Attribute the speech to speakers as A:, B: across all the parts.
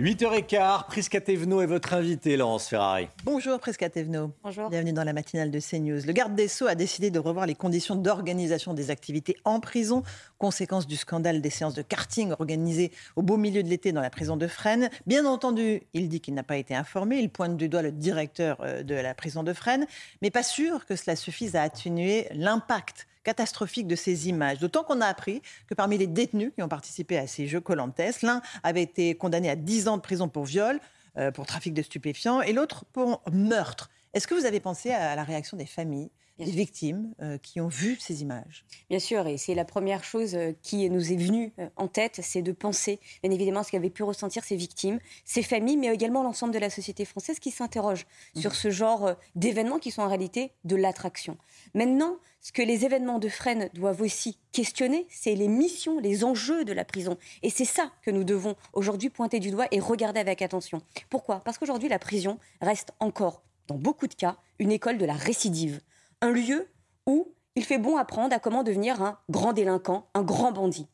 A: 8h15, Prisca Thévenot est votre invité, Laurence Ferrari.
B: Bonjour Presca Thévenot.
C: Bonjour.
B: Bienvenue dans la matinale de CNews. Le garde des Sceaux a décidé de revoir les conditions d'organisation des activités en prison, conséquence du scandale des séances de karting organisées au beau milieu de l'été dans la prison de Fresnes. Bien entendu, il dit qu'il n'a pas été informé, il pointe du doigt le directeur euh, de la prison de Fresnes, mais pas sûr que cela suffise à atténuer l'impact catastrophique de ces images. D'autant qu'on a appris que parmi les détenus qui ont participé à ces jeux Colantes, l'un avait été condamné à 10 ans de prison pour viol, euh, pour trafic de stupéfiants, et l'autre pour meurtre. Est-ce que vous avez pensé à la réaction des familles, des victimes euh, qui ont vu ces images
C: Bien sûr, et c'est la première chose euh, qui nous est venue euh, en tête, c'est de penser, bien évidemment, ce qu'avaient pu ressentir ces victimes, ces familles, mais également l'ensemble de la société française qui s'interroge sur ce genre d'événements qui sont en réalité de l'attraction. Maintenant, ce que les événements de Fresnes doivent aussi questionner, c'est les missions, les enjeux de la prison. Et c'est ça que nous devons aujourd'hui pointer du doigt et regarder avec attention. Pourquoi? Parce qu'aujourd'hui, la prison reste encore, dans beaucoup de cas, une école de la récidive. Un lieu où il fait bon apprendre à comment devenir un grand délinquant, un grand bandit.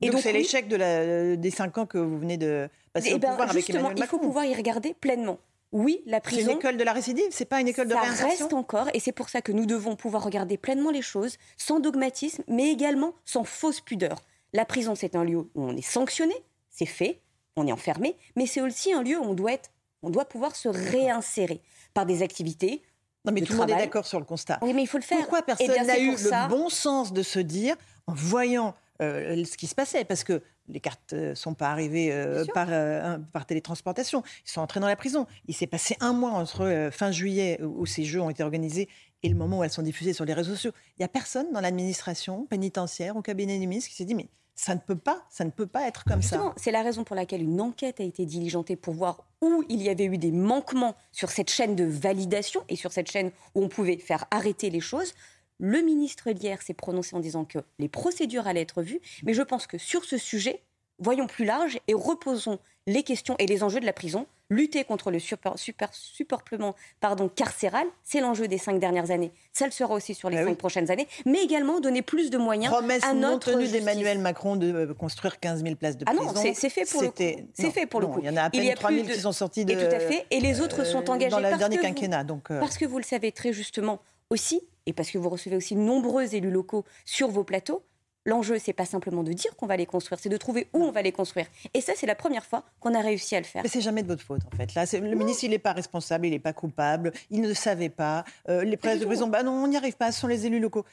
B: Donc c'est l'échec de la- des cinq ans que vous venez de passer
C: eh
B: au
C: ben,
B: pouvoir avec
C: il faut pouvoir y regarder pleinement. Oui, la
B: C'est une
C: prison,
B: école de la récidive, c'est pas une école de
C: ça
B: réinsertion
C: reste encore, et c'est pour ça que nous devons pouvoir regarder pleinement les choses, sans dogmatisme, mais également sans fausse pudeur. La prison, c'est un lieu où on est sanctionné, c'est fait, on est enfermé, mais c'est aussi un lieu où on doit, être, on doit pouvoir se réinsérer par des activités.
B: Non, mais tout le monde est d'accord sur le constat.
C: Oui, mais il faut le faire.
B: Pourquoi personne n'a eu
C: ça-
B: le bon sens de se dire, en voyant euh, ce qui se passait, parce que les cartes ne sont pas arrivées euh, par, euh, par télétransportation, ils sont entrés dans la prison. Il s'est passé un mois entre euh, fin juillet, où, où ces jeux ont été organisés, et le moment où elles sont diffusées sur les réseaux sociaux. Il n'y a personne dans l'administration pénitentiaire, au cabinet du ministre, qui s'est dit, mais ça ne peut pas, ça ne peut pas être comme ça.
C: C'est la raison pour laquelle une enquête a été diligentée pour voir où il y avait eu des manquements sur cette chaîne de validation et sur cette chaîne où on pouvait faire arrêter les choses. Le ministre hier s'est prononcé en disant que les procédures allaient être vues, mais je pense que sur ce sujet, voyons plus large et reposons les questions et les enjeux de la prison. Lutter contre le super, super, superpeuplement pardon, carcéral, c'est l'enjeu des cinq dernières années. Ça le sera aussi sur les
B: Bah
C: cinq
B: oui.
C: prochaines années, mais également donner plus de moyens
B: Promesse
C: à
B: non tenue d'Emmanuel Macron de euh, construire 15 000 places de
C: Ah
B: prison.
C: non, c'est- fait pour le coup. C'est fait pour le
B: non,
C: coup.
B: Il y en a à peine
C: a
B: 3 000
C: plus de-
B: qui sont sortis de,
C: Et tout à fait. Et les autres sont
B: euh,
C: engagés
B: dans le dernier
C: que vous-
B: quinquennat. Donc, euh,
C: Parce que vous le savez très justement aussi, et parce que vous recevez aussi de nombreux élus locaux sur vos plateaux, l'enjeu, c'est pas simplement de dire qu'on va les construire, c'est de trouver où on va les construire. Et ça, c'est la première fois qu'on a réussi à le faire.
B: Mais c'est jamais de votre faute, en fait. Là, le ministre, il n'est pas responsable, il n'est pas coupable, il ne savait pas. Euh, les
C: du
B: de prison, bah non, on n'y arrive pas, ce sont les élus locaux.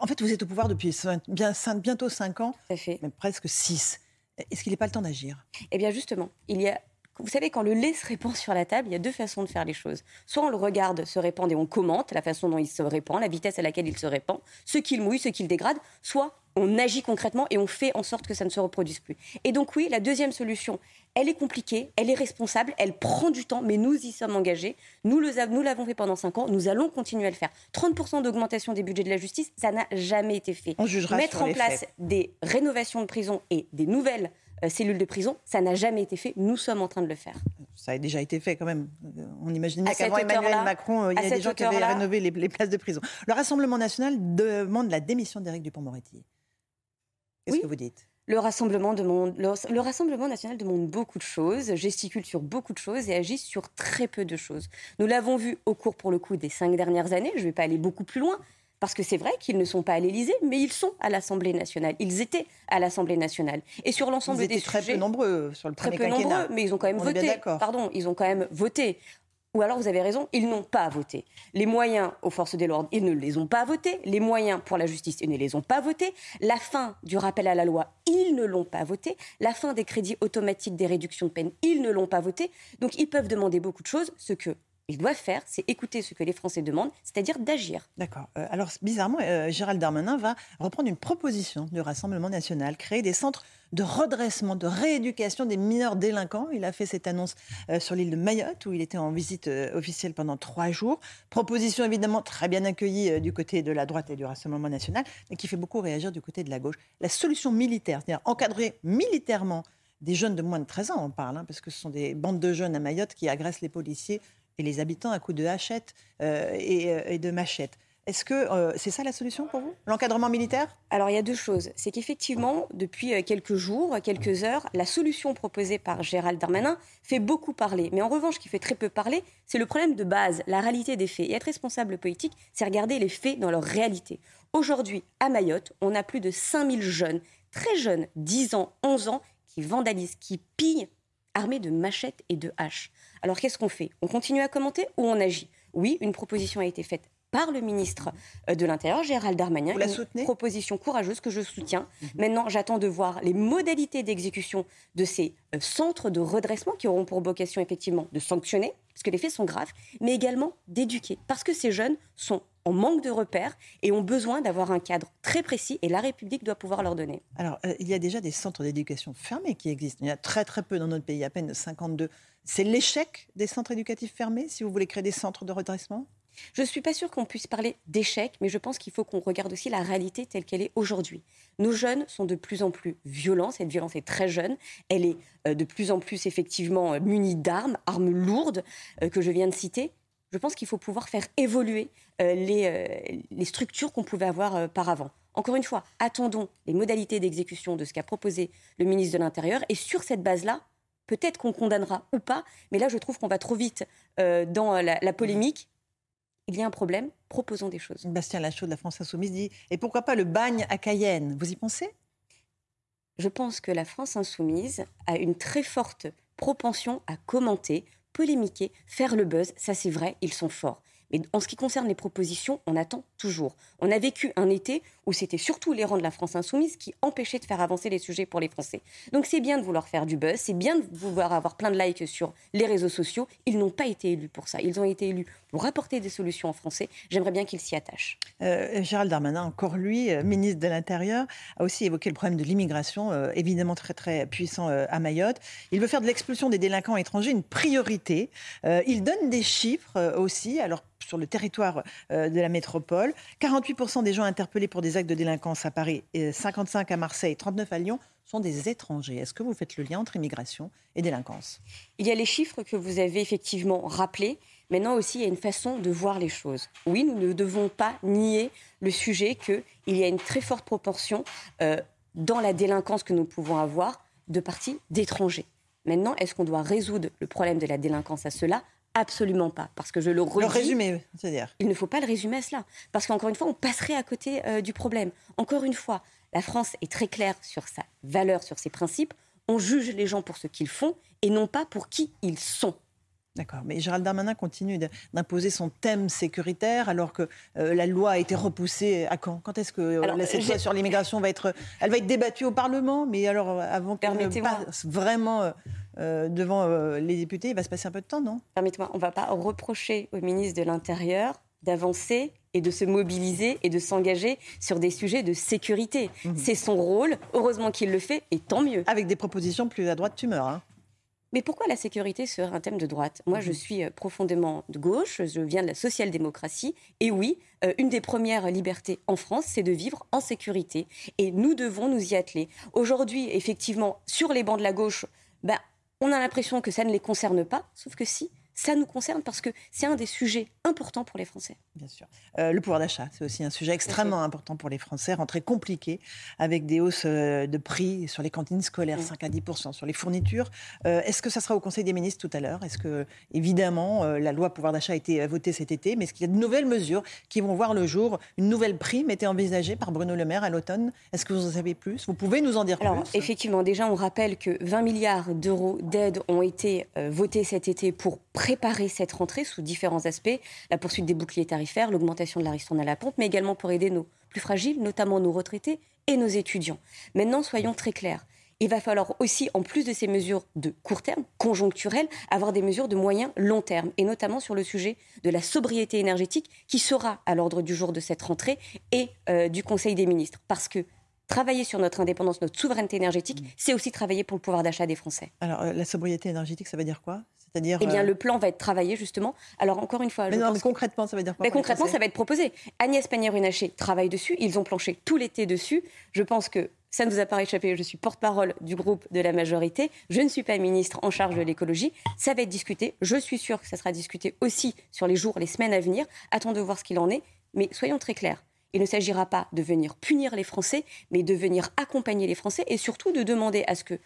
B: En fait, vous êtes au pouvoir depuis bien, bientôt 5 ans,
C: fait.
B: même presque 6. Est-ce qu'il n'est pas le temps d'agir?
C: Eh bien justement, il y a... Vous savez, quand le lait se répand sur la table, il y a deux façons de faire les choses. Soit on le regarde se répandre et on commente la façon dont il se répand, la vitesse à laquelle il se répand, ce qu'il mouille, ce qu'il dégrade, soit on agit concrètement et on fait en sorte que ça ne se reproduise plus. Et donc oui, la deuxième solution, elle est compliquée, elle est responsable, elle prend du temps, mais nous y sommes engagés. Nous le av- nous l'avons fait pendant 5 ans, nous allons continuer à le faire. 30% d'augmentation des budgets de la justice, ça n'a jamais été fait.
B: On jugera
C: Mettre
B: sur
C: en
B: les
C: place
B: faits.
C: des rénovations de prison et des nouvelles euh, cellules de prison, ça n'a jamais été fait. Nous sommes en train de le faire.
B: Ça a déjà été fait quand même. Euh, On imagine qu'avant Emmanuel Macron, euh, il y a des gens qui avaient rénové les, les places de prison. Le Rassemblement national demande la démission d'Éric Dupont-Moretti. Qu'est-ce
C: Oui.
B: que vous dites?
C: Le Rassemblement, demande, le, le Rassemblement national demande beaucoup de choses, gesticule sur beaucoup de choses et agit sur très peu de choses. Nous l'avons vu au cours, pour le coup, des cinq dernières années. Je ne vais pas aller beaucoup plus loin, parce que c'est vrai qu'ils ne sont pas à l'Élysée, mais ils sont à l'Assemblée nationale. Ils étaient à l'Assemblée nationale. Et sur l'ensemble des
B: très
C: sujets,
B: peu nombreux sur le
C: très peu
B: quinquennat.
C: nombreux, mais ils ont quand même
B: On
C: voté.
B: d'accord.
C: Pardon, ils ont quand même voté. Ou alors vous avez raison, ils n'ont pas voté. Les moyens aux forces de l'ordre, ils ne les ont pas votés. Les moyens pour la justice, ils ne les ont pas votés. La fin du rappel à la loi, ils ne l'ont pas voté. La fin des crédits automatiques des réductions de peine, ils ne l'ont pas voté. Donc ils peuvent demander beaucoup de choses, ce que ils doivent faire, c'est écouter ce que les Français demandent, c'est-à-dire d'agir.
B: D'accord. Euh, alors, bizarrement, euh, Gérald Darmanin va reprendre une proposition du Rassemblement national, créer des centres de redressement, de rééducation des mineurs délinquants. Il a fait cette annonce euh, sur l'île de Mayotte, où il était en visite officielle pendant trois jours. Proposition évidemment très bien accueillie du côté de la droite et du Rassemblement national, mais qui fait beaucoup réagir du côté de la gauche. La solution militaire, c'est-à-dire encadrer militairement des jeunes de moins de 13 ans, on parle, hein, parce que ce sont des bandes de jeunes à Mayotte qui agressent les policiers et les habitants à coups de hachette euh, euh, et, de machette. Est-ce que euh, c'est ça la solution pour vous L'encadrement militaire?
C: Alors il y a deux choses. C'est qu'effectivement, depuis quelques jours, quelques heures, la solution proposée par Gérald Darmanin fait beaucoup parler. Mais en revanche, ce qui fait très peu parler, c'est le problème de base, la réalité des faits. Et être responsable politique, c'est regarder les faits dans leur réalité. Aujourd'hui, à Mayotte, on a plus de 5000 jeunes, très jeunes, 10 ans, 11 ans, qui vandalisent, qui pillent armés de machettes et de haches. Alors qu'est-ce qu'on fait? On continue à commenter ou on agit? Oui, une proposition a été faite par le ministre euh, de l'Intérieur, Gérald Darmanin.
B: Vous la soutenez?
C: Une proposition courageuse que je soutiens. Mhm. Maintenant, j'attends de voir les modalités d'exécution de ces euh, centres de redressement qui auront pour vocation effectivement de sanctionner, parce que les faits sont graves, mais également d'éduquer, parce que ces jeunes sont en manque de repères et ont besoin d'avoir un cadre très précis et la République doit pouvoir leur donner.
B: Alors, euh, il y a déjà des centres d'éducation fermés qui existent. Il y en a très très peu dans notre pays, à peine 52. C'est l'échec des centres éducatifs fermés si vous voulez créer des centres de redressement?
C: Je ne suis pas sûre qu'on puisse parler d'échec, mais je pense qu'il faut qu'on regarde aussi la réalité telle qu'elle est aujourd'hui. Nos jeunes sont de plus en plus violents, cette violence est très jeune, elle est euh, de plus en plus effectivement euh, munie d'armes, armes lourdes que je viens de citer je pense qu'il faut pouvoir faire évoluer euh, euh, les, structures qu'on pouvait avoir euh, par avant. Encore une fois, attendons les modalités d'exécution de ce qu'a proposé le ministre de l'Intérieur et sur cette base-là, peut-être qu'on condamnera ou pas, mais là je trouve qu'on va trop vite dans la, polémique. Il y a un problème, proposons des choses.
B: Bastien Lachaud de la France Insoumise dit Et pourquoi pas le bagne à Cayenne? Vous y pensez?
C: Je pense que la France Insoumise a une très forte propension à commenter polémiquer, faire le buzz, ça c'est vrai, ils sont forts. Mais en ce qui concerne les propositions, on attend toujours. On a vécu un été où c'était surtout les rangs de la France insoumise qui empêchaient de faire avancer les sujets pour les Français. Donc c'est bien de vouloir faire du buzz, c'est bien de vouloir avoir plein de likes sur les réseaux sociaux. Ils n'ont pas été élus pour ça. Ils ont été élus pour apporter des solutions en français. J'aimerais bien qu'ils s'y attachent.
B: Euh, Gérald Darmanin, encore lui, euh, ministre de l'Intérieur, a aussi évoqué le problème de l'immigration, euh, évidemment très très puissant à Mayotte. Il veut faire de l'expulsion des délinquants étrangers une priorité. il donne des chiffres aussi. Alors sur le territoire de la métropole. 48% des gens interpellés pour des actes de délinquance à Paris, 55 à Marseille, 39 à Lyon sont des étrangers. Est-ce que vous faites le lien entre immigration et délinquance?
C: Il y a les chiffres que vous avez effectivement rappelés. Maintenant aussi, il y a une façon de voir les choses. Oui, nous ne devons pas nier le sujet qu'il y a une très forte proportion euh, dans la délinquance que nous pouvons avoir de parties d'étrangers. Maintenant, est-ce qu'on doit résoudre le problème de la délinquance à cela? Absolument pas. Parce que je le redis.
B: Le c'est-à-dire
C: Il ne faut pas le résumer à cela. Parce qu'encore une fois, on passerait à côté euh, du problème. Encore une fois, la France est très claire sur sa valeur, sur ses principes. On juge les gens pour ce qu'ils font et non pas pour qui ils sont.
B: D'accord, mais Gérald Darmanin continue d'imposer son thème sécuritaire alors que euh, la loi a été repoussée à quand? Quand est-ce que euh, cette loi sur l'immigration va être, elle va être débattue au Parlement? Mais alors avant qu'elle passe vraiment euh, devant les députés, il va se passer un peu de temps, non?
C: Permettez-moi, on ne va pas reprocher au ministre de l'Intérieur d'avancer et de se mobiliser et de s'engager sur des sujets de sécurité. Mhm. C'est son rôle, heureusement qu'il le fait, et tant mieux.
B: Avec des propositions plus à droite, tu meurs. Hein.
C: Mais pourquoi la sécurité serait un thème de droite? Moi, je mhm. suis euh, profondément de gauche, je viens de la social-démocratie, et oui, euh, une des premières libertés en France, c'est de vivre en sécurité, et nous devons nous y atteler. Aujourd'hui, effectivement, sur les bancs de la gauche, ben, on a l'impression que ça ne les concerne pas, sauf que si, ça nous concerne parce que c'est un des sujets importants pour les Français.
B: Bien sûr. Euh, le pouvoir d'achat, c'est aussi un sujet extrêmement important pour les Français, rentrée compliquée avec des hausses euh, de prix sur les cantines scolaires, 5 à 10 sur les fournitures. Euh, est-ce que ça sera au Conseil des ministres tout à l'heure? Est-ce que, évidemment, la loi pouvoir d'achat a été votée cet été, mais est-ce qu'il y a de nouvelles mesures qui vont voir le jour? Une nouvelle prime était envisagée par Bruno Le Maire à l'automne. Est-ce que vous en savez plus? Vous pouvez nous en dire
C: Alors, Effectivement, déjà, on rappelle que 20 milliards d'euros d'aide ont été votés cet été pour préparer cette rentrée sous différents aspects, la poursuite des boucliers tarifaires, l'augmentation de la ristourne à la pompe, mais également pour aider nos plus fragiles, notamment nos retraités et nos étudiants. Maintenant, soyons très clairs. il va falloir aussi, en plus de ces mesures de court terme, conjoncturelles, avoir des mesures de moyen long terme, et notamment sur le sujet de la sobriété énergétique, qui sera à l'ordre du jour de cette rentrée et euh, du Conseil des ministres. Parce que travailler sur notre indépendance, notre souveraineté énergétique, mmh. c'est aussi travailler pour le pouvoir d'achat des Français.
B: Alors, euh, la sobriété énergétique, ça veut dire quoi?
C: C'est-à-dire Eh bien, euh, le plan va être travaillé justement. Alors, encore une fois.
B: Mais non, mais concrètement, ça veut dire quoi
C: Concrètement, ça va être proposé. Agnès Pannier-Runacher travaille dessus. Ils ont planché tout l'été dessus. Je pense que ça ne vous a pas échappé, je suis porte-parole du groupe de la majorité. Je ne suis pas ministre en charge de l'écologie. Ça va être discuté. Je suis sûre que ça sera discuté aussi sur les jours, les semaines à venir. Attendons de voir ce qu'il en est. Mais soyons très clairs. Il ne s'agira pas de venir punir les Français, mais de venir accompagner les Français et surtout de demander à ce que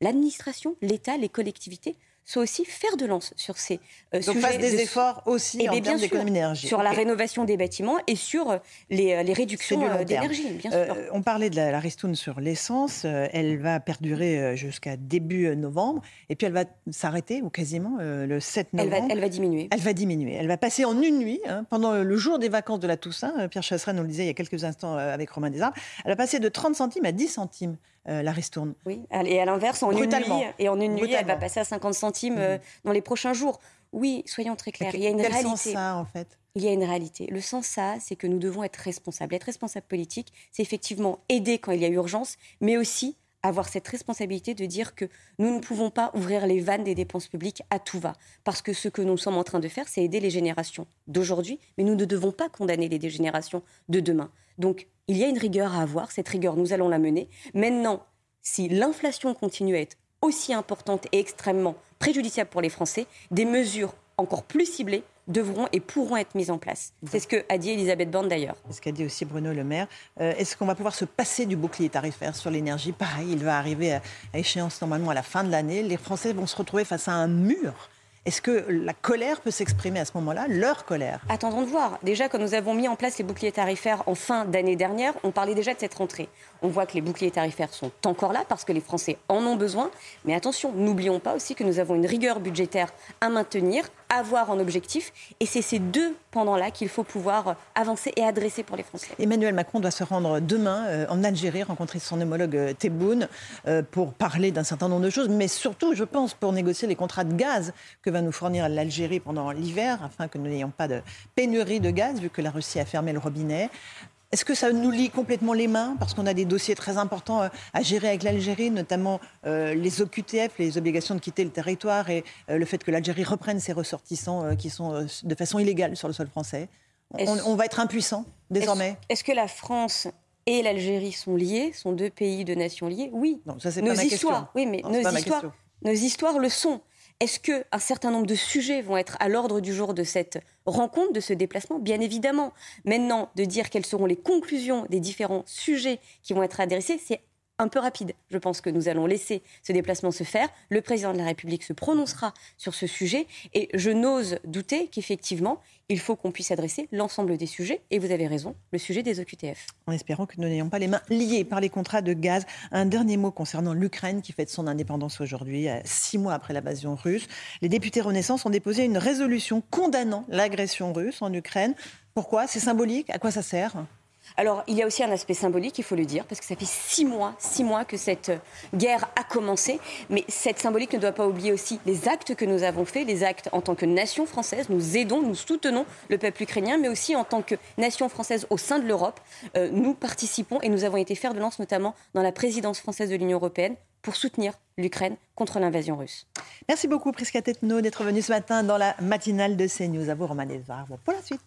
C: l'administration, l'État, les collectivités soit aussi faire de lance sur ces
B: euh, Donc
C: sujets.
B: des efforts aussi
C: et
B: en termes d'économie d'énergie.
C: Sur la rénovation des bâtiments et sur euh, les, euh, les réductions d'énergie, bien sûr.
B: on parlait de la, ristoune sur l'essence. elle va perdurer jusqu'à début novembre. Et puis elle va s'arrêter, ou quasiment, le 7 novembre.
C: Elle va, elle va, diminuer.
B: Elle va diminuer. Elle va passer en une nuit, hein, pendant le jour des vacances de la Toussaint. Pierre Chasseret nous le disait il y a quelques instants avec Romain Desarbres. Elle va passer de 30 centimes à 10 centimes. La ristourne.
C: Oui, et à l'inverse, en une nuit, et en une nuit, elle va passer à 50 centimes mmh dans les prochains jours. Oui, soyons très clairs. Il y a une réalité. Sens
B: ça, en fait?
C: Il y a une réalité. Le sens, ça, c'est que nous devons être responsables. Être responsable politique, c'est effectivement aider quand il y a urgence, mais aussi avoir cette responsabilité de dire que nous ne pouvons pas ouvrir les vannes des dépenses publiques à tout va. Parce que ce que nous sommes en train de faire, c'est aider les générations d'aujourd'hui, mais nous ne devons pas condamner les générations de demain. Donc, il y a une rigueur à avoir. Cette rigueur, nous allons la mener. Maintenant, si l'inflation continue à être aussi importante et extrêmement préjudiciable pour les Français, des mesures encore plus ciblées devront et pourront être mises en place. C'est ce que a dit Elisabeth Borne d'ailleurs.
B: C'est ce qu'a dit aussi Bruno Le Maire. Euh, est-ce qu'on va pouvoir se passer du bouclier tarifaire sur l'énergie? Pareil, il va arriver à échéance normalement à la fin de l'année. Les Français vont se retrouver face à un mur est-ce que la colère peut s'exprimer à ce moment-là, leur colère?
C: Attendons de voir. Déjà, quand nous avons mis en place les boucliers tarifaires en fin d'année dernière, on parlait déjà de cette rentrée. On voit que les boucliers tarifaires sont encore là parce que les Français en ont besoin. Mais attention, n'oublions pas aussi que nous avons une rigueur budgétaire à maintenir, avoir en objectif. Et c'est ces deux pendant-là qu'il faut pouvoir avancer et adresser pour les Français.
B: Emmanuel Macron doit se rendre demain euh, en Algérie, rencontrer son homologue euh, Tebboune euh, pour parler d'un certain nombre de choses, mais surtout, je pense, pour négocier les contrats de gaz que va nous fournir l'Algérie pendant l'hiver, afin que nous n'ayons pas de pénurie de gaz, vu que la Russie a fermé le robinet. Est-ce que ça nous lie complètement les mains Parce qu'on a des dossiers très importants euh, à gérer avec l'Algérie, notamment euh, les OQTF, les obligations de quitter le territoire et euh, le fait que l'Algérie reprenne ses ressortissants qui sont de façon illégale sur le sol français? On, va être impuissant désormais?
C: Est-ce que la France et l'Algérie sont liées, sont deux pays de nations liées? Oui.
B: Non, ça c'est pas ma histoires,
C: Oui, mais nos histoires, nos histoires le sont. Est-ce qu'un certain nombre de sujets vont être à l'ordre du jour de cette rencontre, de ce déplacement? Bien évidemment. Maintenant, de dire quelles seront les conclusions des différents sujets qui vont être adressés, c'est un peu rapide. Je pense que nous allons laisser ce déplacement se faire. Le président de la République se prononcera sur ce sujet et je n'ose douter qu'effectivement, il faut qu'on puisse adresser l'ensemble des sujets. Et vous avez raison, le sujet des OQTF.
B: En espérant que nous n'ayons pas les mains liées par les contrats de gaz. Un dernier mot concernant l'Ukraine qui fête son indépendance aujourd'hui, euh, six mois après l'invasion russe. Les députés Renaissance ont déposé une résolution condamnant l'agression russe en Ukraine. Pourquoi? C'est symbolique? À quoi ça sert?
C: Alors, il y a aussi un aspect symbolique, il faut le dire, parce que ça fait six mois, six mois que cette euh, guerre a commencé. Mais cette symbolique ne doit pas oublier aussi les actes que nous avons faits, les actes en tant que nation française. Nous aidons, nous soutenons le peuple ukrainien, mais aussi en tant que nation française au sein de l'Europe. Euh, nous participons et nous avons été fer de lance, notamment dans la présidence française de l'Union européenne, pour soutenir l'Ukraine contre l'invasion russe.
B: Merci beaucoup, Prisca Tetno, d'être venu ce matin dans la matinale de CNews. À vous, Romain Pour la suite.